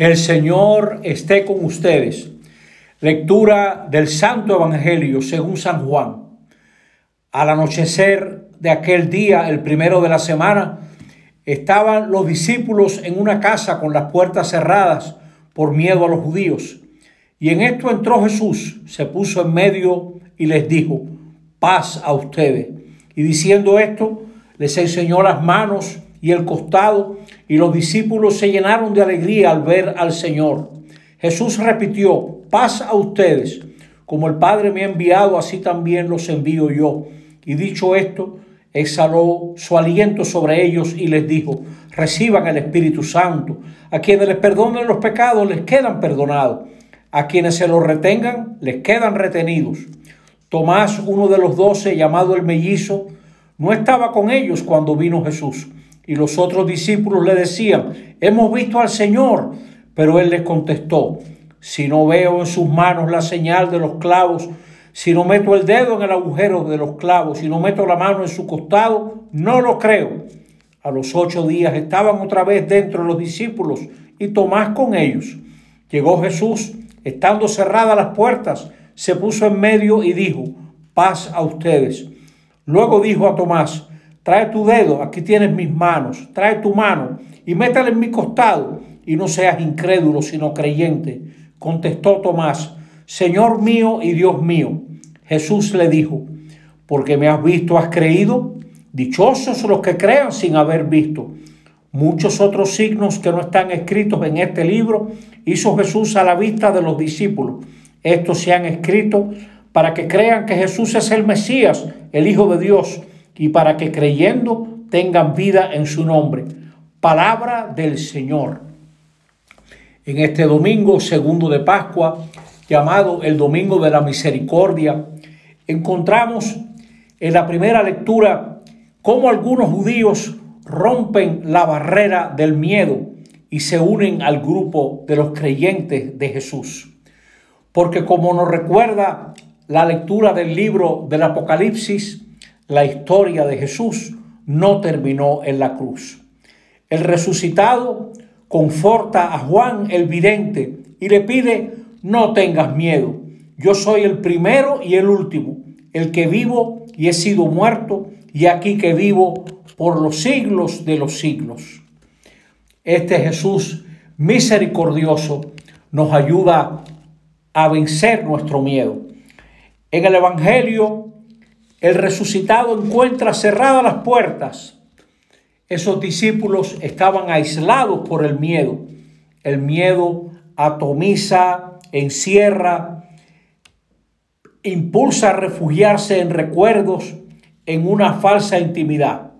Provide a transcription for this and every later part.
El Señor esté con ustedes. Lectura del Santo Evangelio según San Juan. Al anochecer de aquel día, el primero de la semana, estaban los discípulos en una casa con las puertas cerradas por miedo a los judíos. Y en esto entró Jesús, se puso en medio y les dijo, paz a ustedes. Y diciendo esto, les enseñó las manos y el costado, y los discípulos se llenaron de alegría al ver al Señor. Jesús repitió, paz a ustedes, como el Padre me ha enviado, así también los envío yo. Y dicho esto, exhaló su aliento sobre ellos y les dijo, reciban el Espíritu Santo. A quienes les perdonen los pecados, les quedan perdonados. A quienes se los retengan, les quedan retenidos. Tomás, uno de los doce, llamado el mellizo, no estaba con ellos cuando vino Jesús. Y los otros discípulos le decían, hemos visto al Señor. Pero él les contestó, si no veo en sus manos la señal de los clavos, si no meto el dedo en el agujero de los clavos, si no meto la mano en su costado, no lo creo. A los ocho días estaban otra vez dentro los discípulos y Tomás con ellos. Llegó Jesús, estando cerradas las puertas, se puso en medio y dijo, paz a ustedes. Luego dijo a Tomás, trae tu dedo, aquí tienes mis manos, trae tu mano y métala en mi costado y no seas incrédulo sino creyente. Contestó Tomás, Señor mío y Dios mío. Jesús le dijo, porque me has visto, has creído. Dichosos los que crean sin haber visto. Muchos otros signos que no están escritos en este libro hizo Jesús a la vista de los discípulos. Estos se han escrito para que crean que Jesús es el Mesías, el Hijo de Dios, y para que creyendo tengan vida en su nombre. Palabra del Señor. En este domingo segundo de Pascua, llamado el Domingo de la Misericordia, encontramos en la primera lectura cómo algunos judíos rompen la barrera del miedo y se unen al grupo de los creyentes de Jesús. Porque como nos recuerda la lectura del libro del Apocalipsis, la historia de Jesús no terminó en la cruz. El resucitado conforta a Juan el vidente y le pide, no tengas miedo, yo soy el primero y el último, el que vivo y he sido muerto y aquí que vivo por los siglos de los siglos. Este Jesús misericordioso nos ayuda a vencer nuestro miedo. En el Evangelio, el resucitado encuentra cerradas las puertas. Esos discípulos estaban aislados por el miedo. El miedo atomiza, encierra, impulsa a refugiarse en recuerdos, en una falsa intimidad.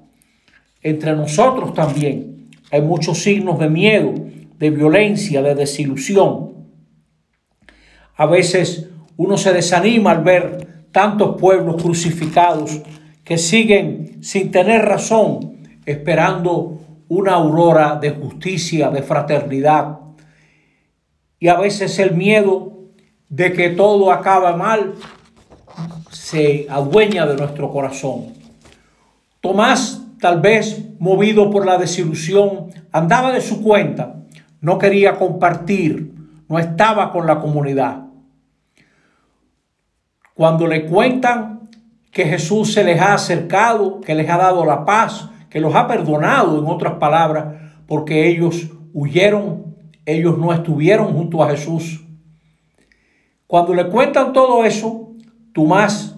Entre nosotros también hay muchos signos de miedo, de violencia, de desilusión. A veces uno se desanima al ver tantos pueblos crucificados que siguen sin tener razón, esperando una aurora de justicia, de fraternidad. Y a veces el miedo de que todo acaba mal se adueña de nuestro corazón. Tomás, tal vez movido por la desilusión, andaba de su cuenta, no quería compartir, no estaba con la comunidad. Cuando le cuentan que Jesús se les ha acercado, que les ha dado la paz, que los ha perdonado, en otras palabras, porque ellos huyeron, ellos no estuvieron junto a Jesús. Cuando le cuentan todo eso, Tomás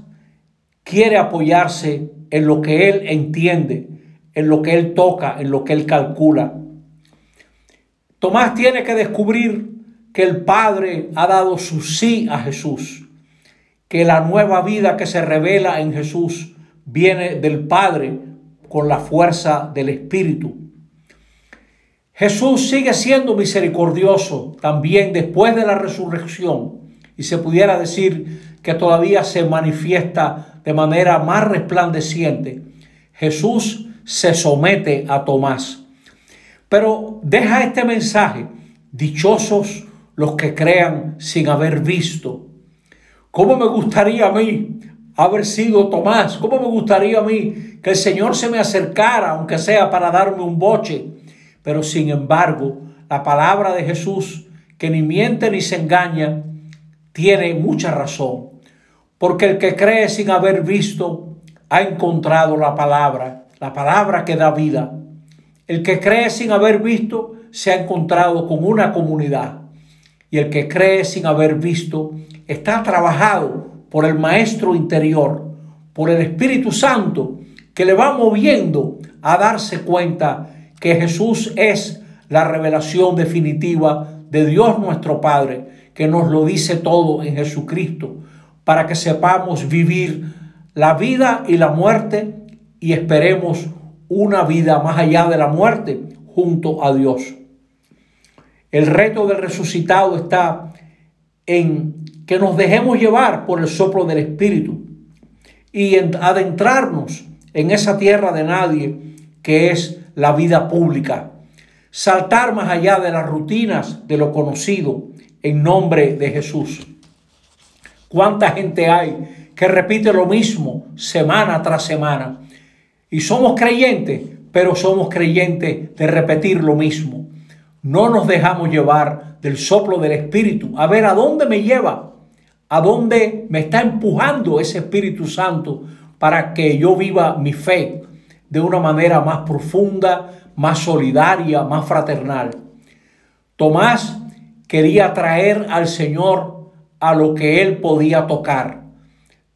quiere apoyarse en lo que él entiende, en lo que él toca, en lo que él calcula. Tomás tiene que descubrir que el Padre ha dado su sí a Jesús que la nueva vida que se revela en Jesús viene del Padre con la fuerza del Espíritu. Jesús sigue siendo misericordioso también después de la resurrección y se pudiera decir que todavía se manifiesta de manera más resplandeciente. Jesús se somete a Tomás. Pero deja este mensaje, dichosos los que crean sin haber visto ¿Cómo me gustaría a mí haber sido Tomás? ¿Cómo me gustaría a mí que el Señor se me acercara, aunque sea para darme un boche? Pero sin embargo, la palabra de Jesús, que ni miente ni se engaña, tiene mucha razón. Porque el que cree sin haber visto ha encontrado la palabra, la palabra que da vida. El que cree sin haber visto se ha encontrado con una comunidad. Y el que cree sin haber visto está trabajado por el Maestro interior, por el Espíritu Santo, que le va moviendo a darse cuenta que Jesús es la revelación definitiva de Dios nuestro Padre, que nos lo dice todo en Jesucristo, para que sepamos vivir la vida y la muerte y esperemos una vida más allá de la muerte junto a Dios. El reto del resucitado está en que nos dejemos llevar por el soplo del Espíritu y adentrarnos en esa tierra de nadie que es la vida pública. Saltar más allá de las rutinas de lo conocido en nombre de Jesús. ¿Cuánta gente hay que repite lo mismo semana tras semana? Y somos creyentes, pero somos creyentes de repetir lo mismo. No nos dejamos llevar del soplo del Espíritu. A ver, ¿a dónde me lleva? ¿A dónde me está empujando ese Espíritu Santo para que yo viva mi fe de una manera más profunda, más solidaria, más fraternal? Tomás quería traer al Señor a lo que él podía tocar.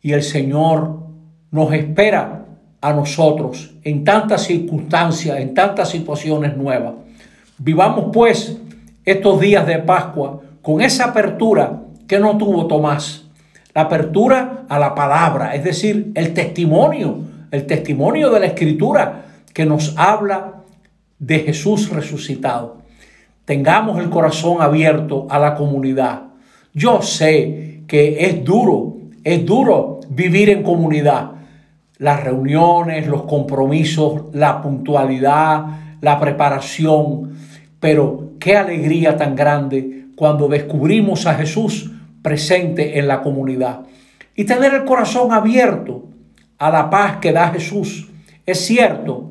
Y el Señor nos espera a nosotros en tantas circunstancias, en tantas situaciones nuevas. Vivamos pues estos días de Pascua con esa apertura que no tuvo Tomás. La apertura a la palabra, es decir, el testimonio, el testimonio de la escritura que nos habla de Jesús resucitado. Tengamos el corazón abierto a la comunidad. Yo sé que es duro, es duro vivir en comunidad. Las reuniones, los compromisos, la puntualidad, la preparación, pero qué alegría tan grande cuando descubrimos a Jesús presente en la comunidad. Y tener el corazón abierto a la paz que da Jesús. Es cierto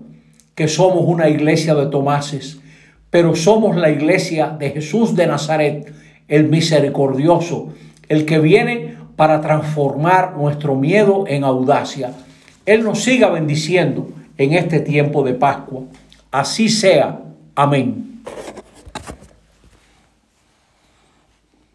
que somos una iglesia de Tomases, pero somos la iglesia de Jesús de Nazaret, el misericordioso, el que viene para transformar nuestro miedo en audacia. Él nos siga bendiciendo en este tiempo de Pascua. Así sea. Amén.